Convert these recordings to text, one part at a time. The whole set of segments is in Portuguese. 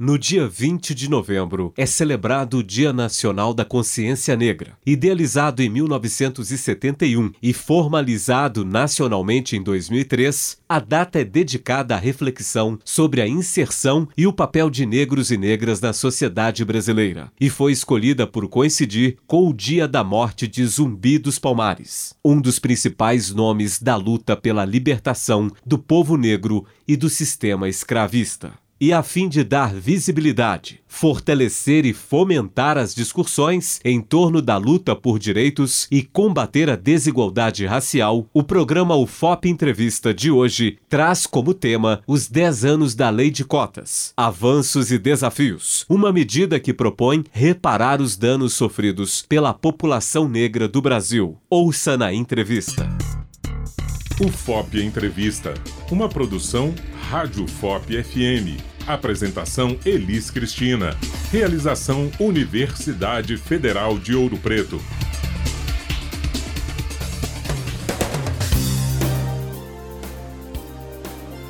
No dia 20 de novembro é celebrado o Dia Nacional da Consciência Negra. Idealizado em 1971 e formalizado nacionalmente em 2003, a data é dedicada à reflexão sobre a inserção e o papel de negros e negras na sociedade brasileira, e foi escolhida por coincidir com o dia da morte de Zumbi dos Palmares, um dos principais nomes da luta pela libertação do povo negro e do sistema escravista e a fim de dar visibilidade, fortalecer e fomentar as discussões em torno da luta por direitos e combater a desigualdade racial, o programa UFOP Entrevista de hoje traz como tema os 10 anos da Lei de Cotas, avanços e desafios, uma medida que propõe reparar os danos sofridos pela população negra do Brasil. Ouça na entrevista. UFOP Entrevista, uma produção Rádio FOP FM. Apresentação Elis Cristina. Realização Universidade Federal de Ouro Preto.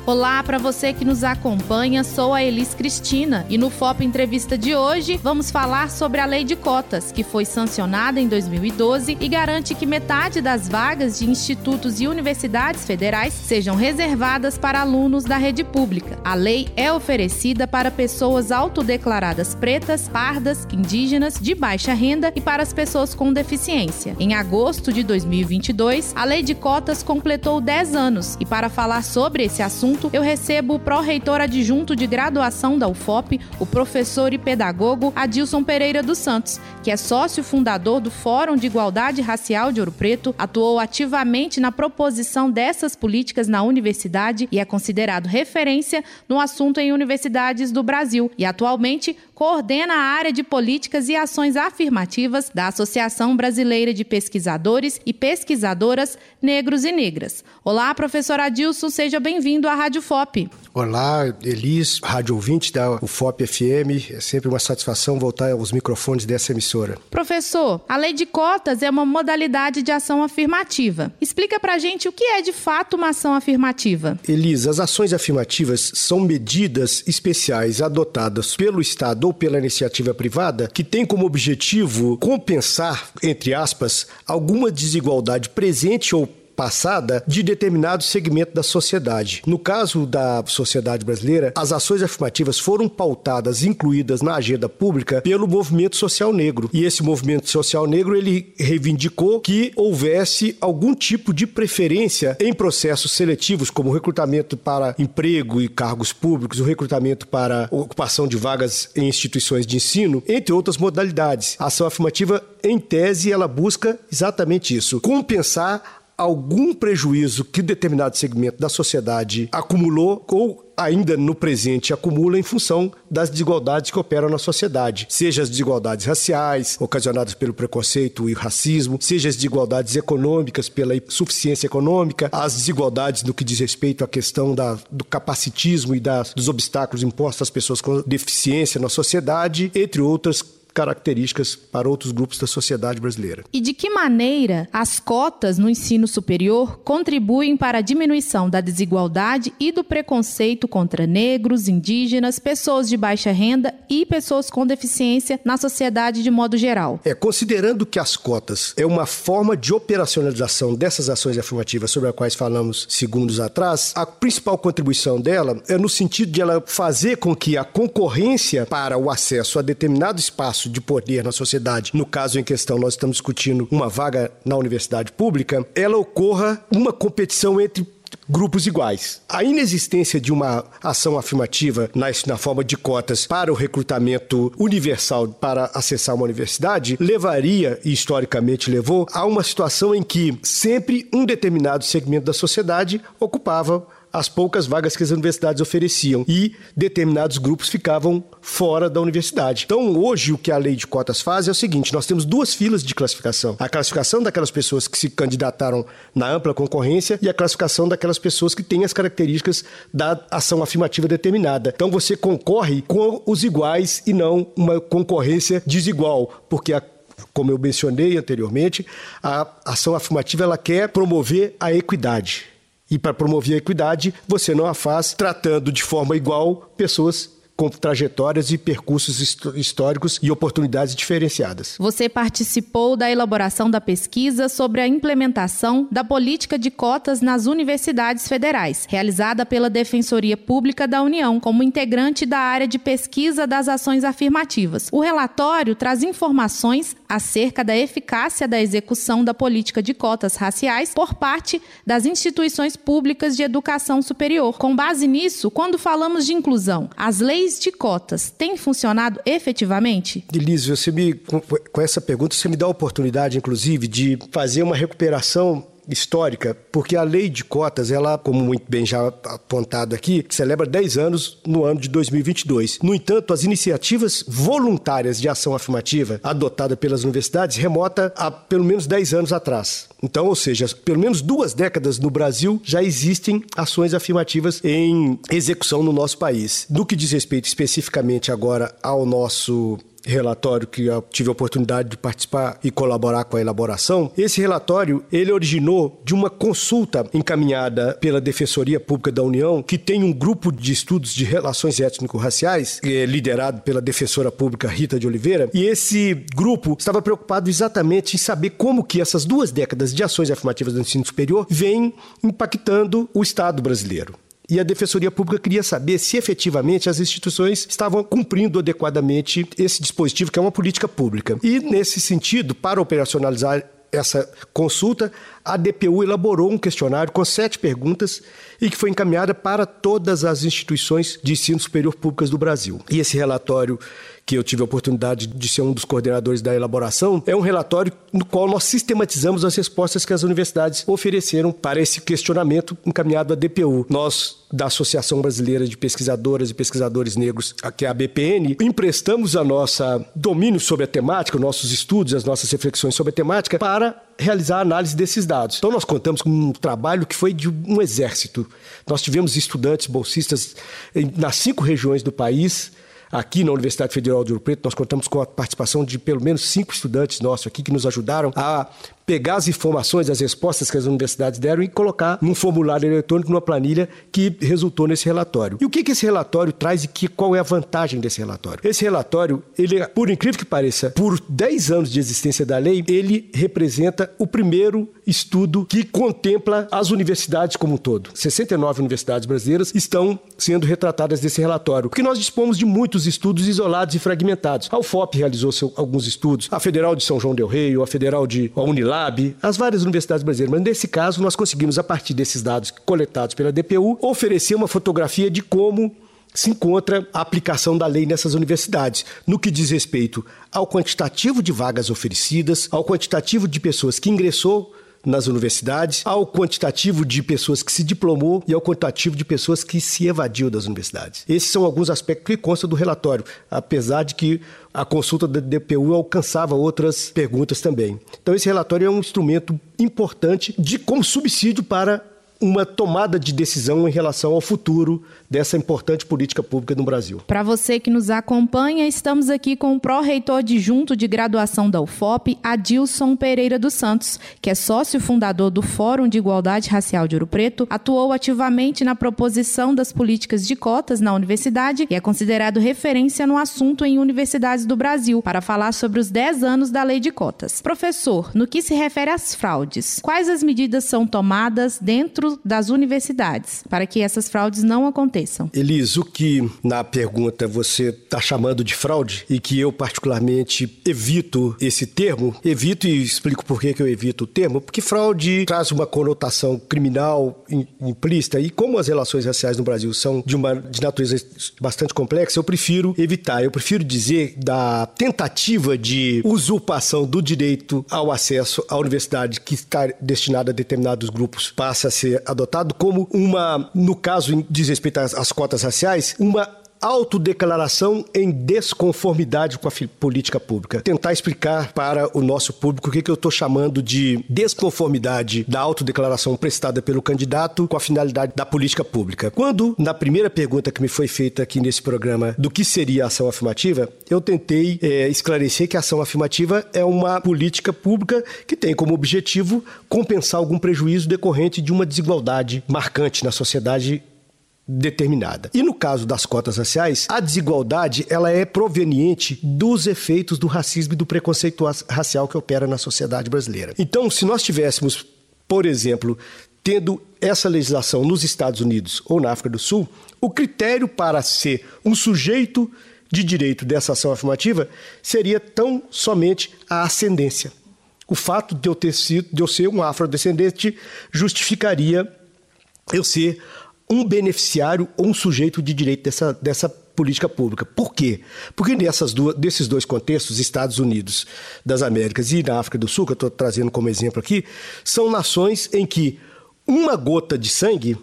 Olá para você que nos acompanha, sou a Elis Cristina e no FOP Entrevista de hoje vamos falar sobre a Lei de Cotas, que foi sancionada em 2012 e garante que metade das vagas de institutos e universidades federais sejam reservadas para alunos da rede pública. A lei é oferecida para pessoas autodeclaradas pretas, pardas, indígenas, de baixa renda e para as pessoas com deficiência. Em agosto de 2022, a Lei de Cotas completou 10 anos e para falar sobre esse assunto, assunto, eu recebo o pró-reitor adjunto de graduação da UFOP, o professor e pedagogo Adilson Pereira dos Santos, que é sócio fundador do Fórum de Igualdade Racial de Ouro Preto, atuou ativamente na proposição dessas políticas na universidade e é considerado referência no assunto em universidades do Brasil e atualmente coordena a área de políticas e ações afirmativas da Associação Brasileira de Pesquisadores e Pesquisadoras Negros e Negras. Olá, professor Adilson, seja bem-vindo à Rádio Rádio FOP. Olá, Elis, rádio ouvinte da UFOP FM. É sempre uma satisfação voltar aos microfones dessa emissora. Professor, a lei de cotas é uma modalidade de ação afirmativa. Explica pra gente o que é de fato uma ação afirmativa. Elis, as ações afirmativas são medidas especiais adotadas pelo Estado ou pela iniciativa privada que têm como objetivo compensar, entre aspas, alguma desigualdade presente ou passada de determinado segmento da sociedade. No caso da sociedade brasileira, as ações afirmativas foram pautadas, incluídas na agenda pública pelo movimento social negro. E esse movimento social negro ele reivindicou que houvesse algum tipo de preferência em processos seletivos, como recrutamento para emprego e cargos públicos, o recrutamento para ocupação de vagas em instituições de ensino, entre outras modalidades. A ação afirmativa, em tese, ela busca exatamente isso: compensar algum prejuízo que determinado segmento da sociedade acumulou ou ainda no presente acumula em função das desigualdades que operam na sociedade, seja as desigualdades raciais, ocasionadas pelo preconceito e racismo, seja as desigualdades econômicas pela insuficiência econômica, as desigualdades no que diz respeito à questão da, do capacitismo e da, dos obstáculos impostos às pessoas com deficiência na sociedade, entre outras características para outros grupos da sociedade brasileira. E de que maneira as cotas no ensino superior contribuem para a diminuição da desigualdade e do preconceito contra negros, indígenas, pessoas de baixa renda e pessoas com deficiência na sociedade de modo geral? É, considerando que as cotas é uma forma de operacionalização dessas ações afirmativas sobre as quais falamos segundos atrás, a principal contribuição dela é no sentido de ela fazer com que a concorrência para o acesso a determinado espaço espaço de poder na sociedade, no caso em questão nós estamos discutindo uma vaga na universidade pública, ela ocorra uma competição entre grupos iguais. A inexistência de uma ação afirmativa na, na, forma de cotas para o recrutamento universal para acessar uma universidade levaria, e historicamente levou, a uma situação em que sempre um determinado segmento da sociedade ocupava as poucas vagas que as universidades ofereciam e determinados grupos ficavam fora da universidade. Então, hoje, o que a lei de cotas faz é o seguinte: nós temos duas filas de classificação. A classificação daquelas pessoas que se candidataram na ampla concorrência e a classificação daquelas pessoas que têm as características da ação afirmativa determinada. Então, você concorre com os iguais e não uma concorrência desigual, porque a como eu mencionei anteriormente, a ação afirmativa ela quer promover a equidade. E para promover a equidade, você não a faz tratando de forma igual pessoas com trajetórias e percursos históricos e oportunidades diferenciadas. Você participou da elaboração da pesquisa sobre a implementação da política de cotas nas universidades federais, realizada pela Defensoria Pública da União, como integrante da área de pesquisa das ações afirmativas. O relatório traz informações acerca da eficácia da execução da política de cotas raciais por parte das instituições públicas de educação superior. Com base nisso, quando falamos de inclusão, as leis de cotas têm funcionado efetivamente? Elise, você me, com essa pergunta, você me dá a oportunidade, inclusive, de fazer uma recuperação histórica, porque a lei de cotas, ela, como muito bem já apontado aqui, celebra 10 anos no ano de 2022. No entanto, as iniciativas voluntárias de ação afirmativa adotada pelas universidades remota a pelo menos 10 anos atrás. Então, ou seja, pelo menos duas décadas no Brasil já existem ações afirmativas em execução no nosso país. No que diz respeito especificamente agora ao nosso relatório que eu tive a oportunidade de participar e colaborar com a elaboração. Esse relatório, ele originou de uma consulta encaminhada pela Defensoria Pública da União, que tem um grupo de estudos de relações étnico-raciais, é liderado pela defensora pública Rita de Oliveira, e esse grupo estava preocupado exatamente em saber como que essas duas décadas de ações afirmativas do ensino superior vêm impactando o Estado brasileiro e a Defensoria Pública queria saber se efetivamente as instituições estavam cumprindo adequadamente esse dispositivo, que é uma política pública. E, nesse sentido, para operacionalizar essa consulta, a DPU elaborou um questionário com sete perguntas e que foi encaminhada para todas as instituições de ensino superior públicas do Brasil. E esse relatório que eu tive a oportunidade de ser um dos coordenadores da elaboração, é um relatório no qual nós sistematizamos as respostas que as universidades ofereceram para esse questionamento encaminhado à DPU. Nós, da Associação Brasileira de Pesquisadoras e Pesquisadores Negros, que é a BPN, emprestamos a nossa domínio sobre a temática, nossos estudos, as nossas reflexões sobre a temática para realizar a análise desses dados. Então, nós contamos com um trabalho que foi de um exército. Nós tivemos estudantes bolsistas nas cinco regiões do país, Aqui na Universidade Federal de Ouro Preto, nós contamos com a participação de pelo menos cinco estudantes nossos aqui que nos ajudaram a pegar as informações, as respostas que as universidades deram e colocar num formulário eletrônico, numa planilha que resultou nesse relatório. E o que, que esse relatório traz e que, qual é a vantagem desse relatório? Esse relatório, ele, por incrível que pareça, por 10 anos de existência da lei, ele representa o primeiro estudo que contempla as universidades como um todo. 69 universidades brasileiras estão sendo retratadas nesse relatório, porque nós dispomos de muitos estudos isolados e fragmentados. A UFOP realizou seu, alguns estudos, a Federal de São João del Rei, a Federal de a Unilab, as várias universidades brasileiras. Mas nesse caso, nós conseguimos, a partir desses dados coletados pela DPU, oferecer uma fotografia de como se encontra a aplicação da lei nessas universidades, no que diz respeito ao quantitativo de vagas oferecidas, ao quantitativo de pessoas que ingressou nas universidades, ao quantitativo de pessoas que se diplomou e ao quantitativo de pessoas que se evadiu das universidades. Esses são alguns aspectos que constam do relatório, apesar de que a consulta da DPU alcançava outras perguntas também. Então, esse relatório é um instrumento importante de como subsídio para uma tomada de decisão em relação ao futuro dessa importante política pública no Brasil. Para você que nos acompanha, estamos aqui com o pró-reitor adjunto de graduação da UFOP, Adilson Pereira dos Santos, que é sócio fundador do Fórum de Igualdade Racial de Ouro Preto, atuou ativamente na proposição das políticas de cotas na universidade e é considerado referência no assunto em universidades do Brasil, para falar sobre os 10 anos da lei de cotas. Professor, no que se refere às fraudes, quais as medidas são tomadas dentro das universidades para que essas fraudes não aconteçam? aconteçam. Elis, o que na pergunta você está chamando de fraude e que eu particularmente evito esse termo, evito e explico por que eu evito o termo, porque fraude traz uma conotação criminal implícita e como as relações raciais no Brasil são de uma de natureza bastante complexa, eu prefiro evitar, eu prefiro dizer da tentativa de usurpação do direito ao acesso à universidade que está destinada a determinados grupos passa a ser adotado como uma, no caso diz respeito às as cotas raciais, uma autodeclaração em desconformidade com a política pública. Tentar explicar para o nosso público o que, que eu estou chamando de desconformidade da autodeclaração prestada pelo candidato com a finalidade da política pública. Quando, na primeira pergunta que me foi feita aqui nesse programa do que seria a ação afirmativa, eu tentei é, esclarecer que a ação afirmativa é uma política pública que tem como objetivo compensar algum prejuízo decorrente de uma desigualdade marcante na sociedade determinada. E no caso das cotas raciais, a desigualdade ela é proveniente dos efeitos do racismo e do preconceito racial que opera na sociedade brasileira. Então, se nós tivéssemos, por exemplo, tendo essa legislação nos Estados Unidos ou na África do Sul, o critério para ser um sujeito de direito dessa ação afirmativa seria tão somente a ascendência. O fato de eu ter sido, de eu ser um afrodescendente justificaria eu ser um beneficiário ou um sujeito de direito dessa, dessa política pública. Por quê? Porque nessas duas, desses dois contextos, Estados Unidos das Américas e na África do Sul, que eu estou trazendo como exemplo aqui, são nações em que uma gota de sangue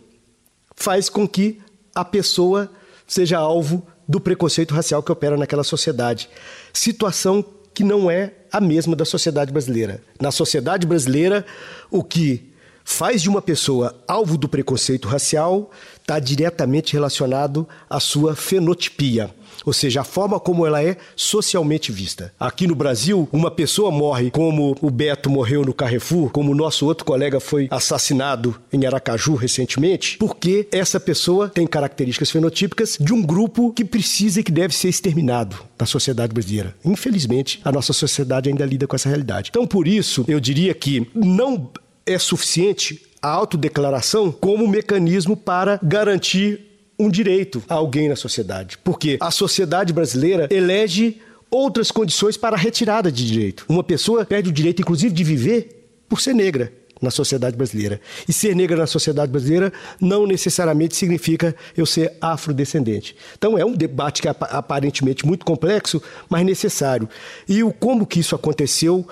faz com que a pessoa seja alvo do preconceito racial que opera naquela sociedade. Situação que não é a mesma da sociedade brasileira. Na sociedade brasileira, o que faz de uma pessoa alvo do preconceito racial está diretamente relacionado à sua fenotipia, ou seja, a forma como ela é socialmente vista. Aqui no Brasil, uma pessoa morre como o Beto morreu no Carrefour, como o nosso outro colega foi assassinado em Aracaju recentemente, porque essa pessoa tem características fenotípicas de um grupo que precisa e que deve ser exterminado na sociedade brasileira. Infelizmente, a nossa sociedade ainda lida com essa realidade. Então, por isso, eu diria que não é suficiente a autodeclaração como mecanismo para garantir um direito a alguém na sociedade. Porque a sociedade brasileira elege outras condições para a retirada de direito. Uma pessoa perde o direito, inclusive, de viver por ser negra na sociedade brasileira. E ser negra na sociedade brasileira não necessariamente significa eu ser afrodescendente. Então é um debate que é aparentemente muito complexo, mas necessário. E o como que isso aconteceu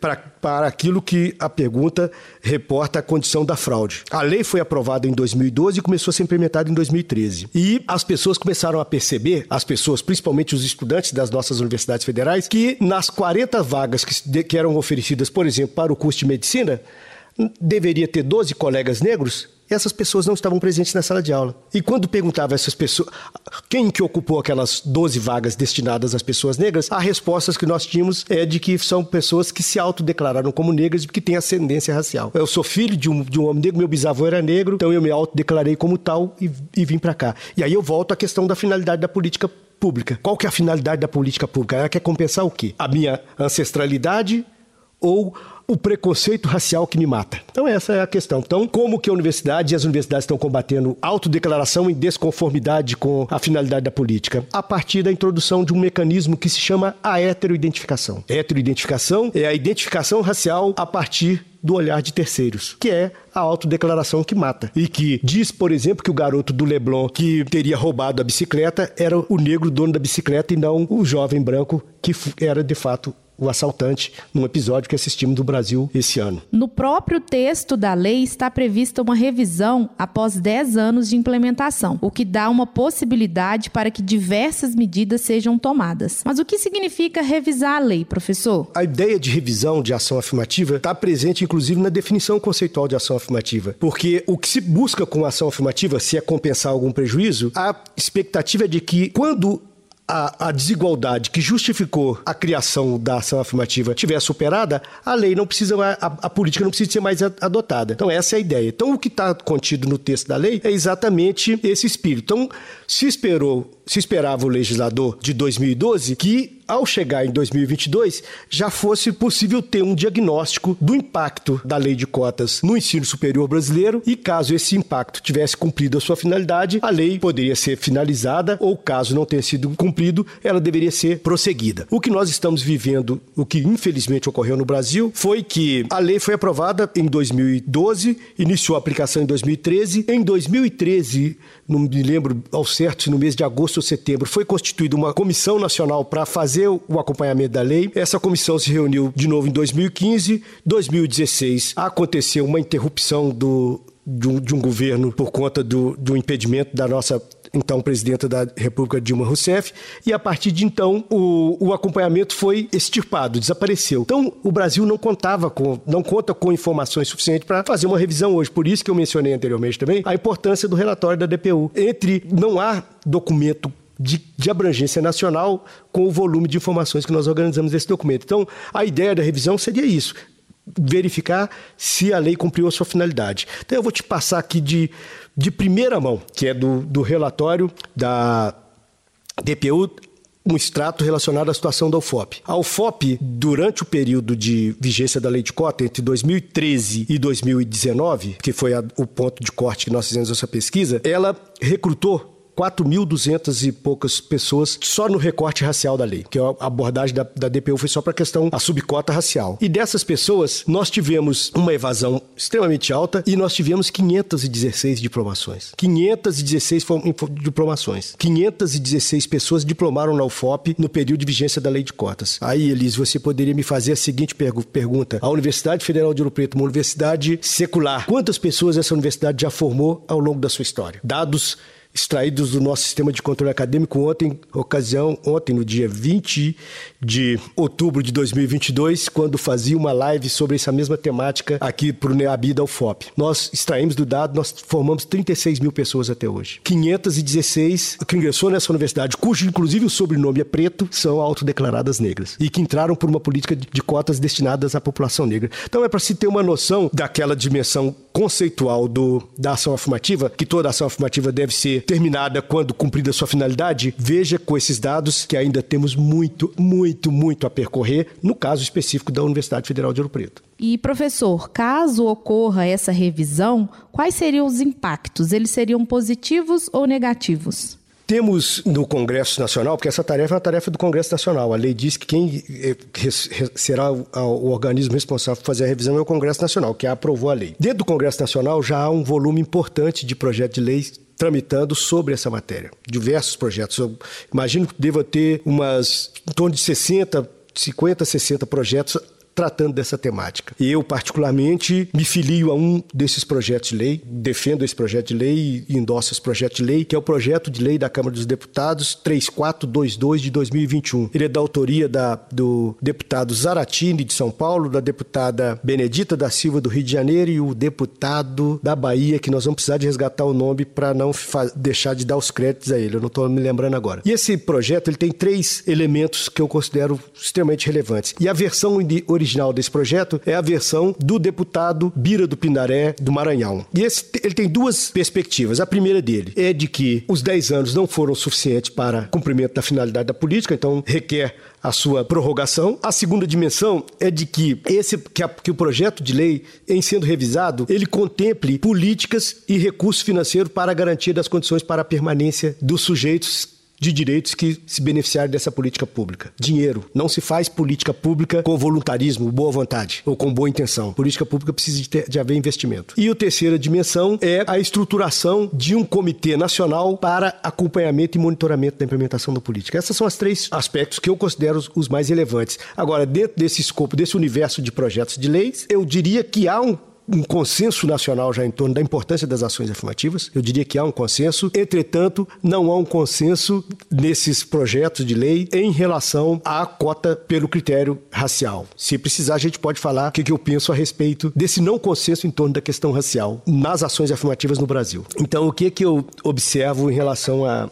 para, para aquilo que a pergunta reporta a condição da fraude. A lei foi aprovada em 2012 e começou a ser implementada em 2013. E as pessoas começaram a perceber, as pessoas, principalmente os estudantes das nossas universidades federais, que nas 40 vagas que, que eram oferecidas, por exemplo, para o curso de medicina, deveria ter 12 colegas negros, essas pessoas não estavam presentes na sala de aula. E quando perguntava essas pessoas quem que ocupou aquelas 12 vagas destinadas às pessoas negras, a resposta que nós tínhamos é de que são pessoas que se autodeclararam como negras que têm ascendência racial. Eu sou filho de um, de um homem negro, meu bisavô era negro, então eu me autodeclarei como tal e, e vim para cá. E aí eu volto à questão da finalidade da política pública. Qual que é a finalidade da política pública? Ela quer compensar o quê? A minha ancestralidade ou o preconceito racial que me mata. Então essa é a questão. Então, como que a universidade e as universidades estão combatendo autodeclaração em desconformidade com a finalidade da política? A partir da introdução de um mecanismo que se chama a heteroidentificação. Heteroidentificação é a identificação racial a partir do olhar de terceiros, que é a autodeclaração que mata. E que diz, por exemplo, que o garoto do Leblon que teria roubado a bicicleta era o negro dono da bicicleta e não o jovem branco que era de fato o assaltante num episódio que assistimos do Brasil esse ano. No próprio texto da lei está prevista uma revisão após 10 anos de implementação, o que dá uma possibilidade para que diversas medidas sejam tomadas. Mas o que significa revisar a lei, professor? A ideia de revisão de ação afirmativa está presente, inclusive, na definição conceitual de ação afirmativa. Porque o que se busca com a ação afirmativa, se é compensar algum prejuízo, a expectativa é de que, quando a, a, desigualdade que justificou a criação da ação afirmativa tiver superada, a lei não precisa, a, a política não precisa ser mais adotada. Então, essa é a ideia. Então, o que está contido no texto da lei é exatamente esse espírito. Então, se esperou, se esperava o legislador de 2012 que ao chegar em 2022, já fosse possível ter um diagnóstico do impacto da lei de cotas no ensino superior brasileiro e, caso esse impacto tivesse cumprido a sua finalidade, a lei poderia ser finalizada ou, caso não tenha sido cumprido, ela deveria ser prosseguida. O que nós estamos vivendo, o que infelizmente ocorreu no Brasil, foi que a lei foi aprovada em 2012, iniciou a aplicação em 2013. Em 2013, não me lembro ao certo se no mês de agosto ou setembro, foi constituída uma comissão nacional para fazer fazer o acompanhamento da lei. Essa comissão se reuniu de novo em 2015. 2016 aconteceu uma interrupção do, de, um, de um governo por conta do, do impedimento da nossa então presidenta da República Dilma Rousseff, e a partir de então o, o acompanhamento foi extirpado, desapareceu. Então o Brasil não contava com, não conta com informações suficientes para fazer uma revisão hoje. Por isso que eu mencionei anteriormente também a importância do relatório da DPU. Entre não há documento de, de, abrangência nacional com o volume de informações que nós organizamos nesse documento. Então, a ideia da revisão seria isso. verificar se a lei cumpriu a sua finalidade. Então eu vou te passar aqui de, de primeira mão, que é do, do relatório da DPU um extrato relacionado à situação da UFOP. A UFOP, durante o período de vigência da lei de cota, entre 2013 e 2019, que foi a, o ponto de corte que nós fizemos essa pesquisa, ela recrutou 4.200 e poucas pessoas só no recorte racial da lei, que a abordagem da, da DPU foi só para a questão, a subcota racial. E dessas pessoas, nós tivemos uma evasão extremamente alta e nós tivemos 516 diplomações. 516 diplomações. 516 pessoas diplomaram na UFOP no período de vigência da lei de cotas. Aí, Elis, você poderia me fazer a seguinte pergu pergunta. A Universidade Federal de Ouro Preto, uma universidade secular, quantas pessoas essa universidade já formou ao longo da sua história? Dados extraídos do nosso sistema de controle acadêmico ontem, ocasião, ontem, no dia 20 de outubro de 2022, quando fazia uma live sobre essa mesma temática aqui para o NEABI da UFOP. Nós extraímos do dado, nós formamos 36 mil pessoas até hoje. 516 que ingressou nessa universidade, cujo inclusive o sobrenome é preto, são autodeclaradas negras e que entraram por uma política de cotas destinadas à população negra. Então é para se ter uma noção daquela dimensão conceitual do, da ação afirmativa, que toda ação afirmativa deve ser terminada quando cumprida sua finalidade, veja com esses dados que ainda temos muito, muito, muito a percorrer, no caso específico da Universidade Federal de Ouro Preto. E, professor, caso ocorra essa revisão, quais seriam os impactos? Eles seriam positivos ou negativos? Temos no Congresso Nacional, porque essa tarefa é uma tarefa do Congresso Nacional. A lei diz que quem eh, será o organismo responsável por fazer a revisão é o Congresso Nacional, que aprovou a lei. Dentro do Congresso Nacional já há um volume importante de projetos de lei tramitando sobre essa matéria. Diversos projetos. Eu imagino que deva ter umas em torno de 60, 50, 60 projetos tratando dessa temática. Eu, particularmente, me filio a um desses projetos de lei, defendo esse projeto de lei e endosso esse projeto de lei, que é o projeto de lei da Câmara dos Deputados 3422 de 2021. Ele é da autoria da, do deputado Zaratini, de São Paulo, da deputada Benedita da Silva, do Rio de Janeiro, e o deputado da Bahia, que nós vamos precisar de resgatar o nome para não deixar de dar os créditos a ele. Eu não estou me lembrando agora. E esse projeto ele tem três elementos que eu considero extremamente relevantes. E a versão original original desse projeto é a versão do deputado Bira do Pindaré, do Maranhão. E esse, ele tem duas perspectivas. A primeira dele é de que os 10 anos não foram suficientes para cumprimento da finalidade da política, então requer a sua prorrogação. A segunda dimensão é de que esse que, a, que, o projeto de lei, em sendo revisado, ele contemple políticas e recursos financeiros para a garantia das condições para a permanência dos sujeitos de direitos que se beneficiarem dessa política pública. Dinheiro. Não se faz política pública com voluntarismo, boa vontade ou com boa intenção. Política pública precisa de, ter, de haver investimento. E a terceira dimensão é a estruturação de um comitê nacional para acompanhamento e monitoramento da implementação da política. Esses são os três aspectos que eu considero os mais relevantes. Agora, dentro desse escopo, desse universo de projetos de leis, eu diria que há um um consenso nacional já em torno da importância das ações afirmativas. Eu diria que há um consenso. Entretanto, não há um consenso nesses projetos de lei em relação à cota pelo critério racial. Se precisar, a gente pode falar o que eu penso a respeito desse não consenso em torno da questão racial nas ações afirmativas no Brasil. Então, o que, que eu observo em relação a,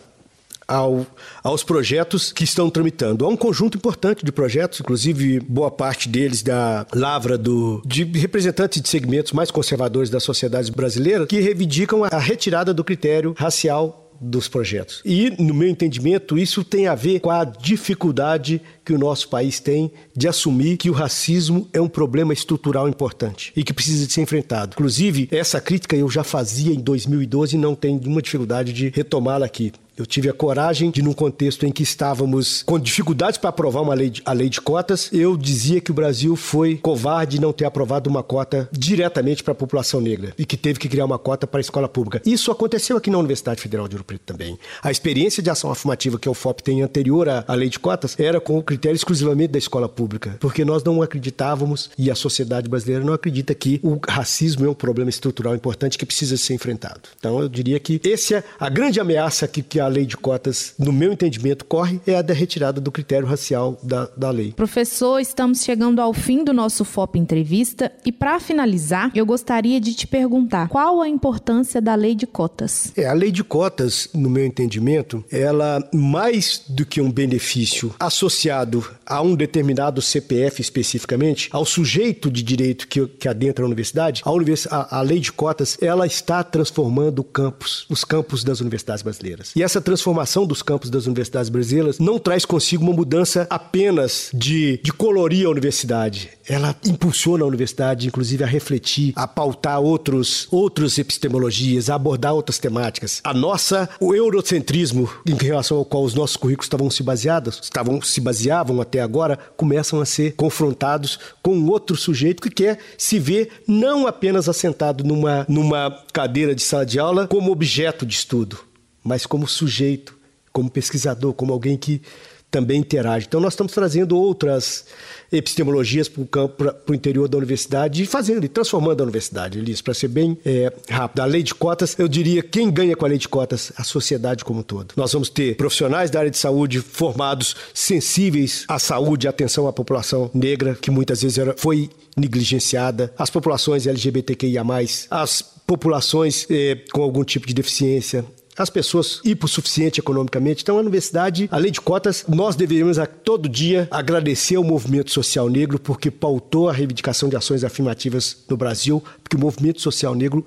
ao, aos projetos que estão tramitando. Há um conjunto importante de projetos, inclusive boa parte deles da lavra do, de representantes de segmentos mais conservadores da sociedade brasileira, que reivindicam a retirada do critério racial dos projetos. E, no meu entendimento, isso tem a ver com a dificuldade que o nosso país tem de assumir que o racismo é um problema estrutural importante e que precisa de ser enfrentado. Inclusive, essa crítica eu já fazia em 2012 e não tenho nenhuma dificuldade de retomá-la aqui. Eu tive a coragem de, num contexto em que estávamos com dificuldades para aprovar uma lei a lei de cotas, eu dizia que o Brasil foi covarde não ter aprovado uma cota diretamente para a população negra e que teve que criar uma cota para a escola pública. Isso aconteceu aqui na Universidade Federal de Ouro Preto também. A experiência de ação afirmativa que o FOP tem anterior à, à lei de cotas era com o critério exclusivamente da escola pública, porque nós não acreditávamos e a sociedade brasileira não acredita que o racismo é um problema estrutural importante que precisa ser enfrentado. Então eu diria que essa é a grande ameaça que, que a a lei de cotas, no meu entendimento, corre é a da retirada do critério racial da, da lei. Professor, estamos chegando ao fim do nosso FOP Entrevista e, para finalizar, eu gostaria de te perguntar qual a importância da lei de cotas? É, a lei de cotas, no meu entendimento, ela, mais do que um benefício associado a um determinado CPF especificamente, ao sujeito de direito que, que adentra a universidade, a, univers, a, a lei de cotas, ela está transformando o campus, os campos das universidades brasileiras. E essa transformação dos campos das universidades brasileiras não traz consigo uma mudança apenas de, de colorir a universidade. Ela impulsiona a universidade, inclusive, a refletir, a pautar outros, outras epistemologias, a abordar outras temáticas. A nossa, o eurocentrismo em relação ao qual os nossos currículos estavam se baseados, estavam se baseavam até agora, começam a ser confrontados com outro sujeito que quer se ver não apenas assentado numa, numa cadeira de sala de aula como objeto de estudo, mas como sujeito, como pesquisador, como alguém que também interage. Então, nós estamos trazendo outras epistemologias para o interior da universidade e fazendo e transformando a universidade, Elis, para ser bem é, rápido. A lei de cotas, eu diria, quem ganha com a lei de cotas? A sociedade como um todo. Nós vamos ter profissionais da área de saúde formados, sensíveis à saúde, à atenção à população negra, que muitas vezes era, foi negligenciada, as populações LGBTQIA+, as populações eh, com algum tipo de deficiência, as pessoas hipossuficientes economicamente. Então, a universidade, a lei de cotas, nós deveríamos a todo dia agradecer ao movimento social negro porque pautou a reivindicação de ações afirmativas no Brasil, porque o movimento social negro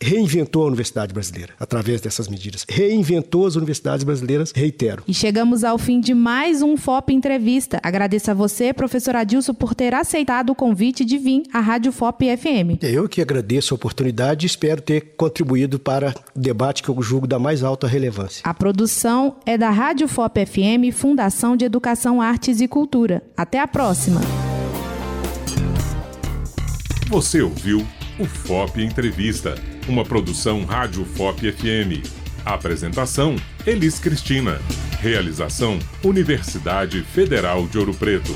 reinventou a universidade brasileira através dessas medidas. Reinventou as universidades brasileiras, reitero. E chegamos ao fim de mais um FOP Entrevista. Agradeço a você, professor Adilson, por ter aceitado o convite de vir à Rádio FOP FM. Eu que agradeço a oportunidade e espero ter contribuído para o debate que eu julgo da mais alta relevância. A produção é da Rádio FOP FM, Fundação de Educação, Artes e Cultura. Até a próxima. Você ouviu o FOP Entrevista uma produção Rádio FOP FM. Apresentação: Elis Cristina. Realização: Universidade Federal de Ouro Preto.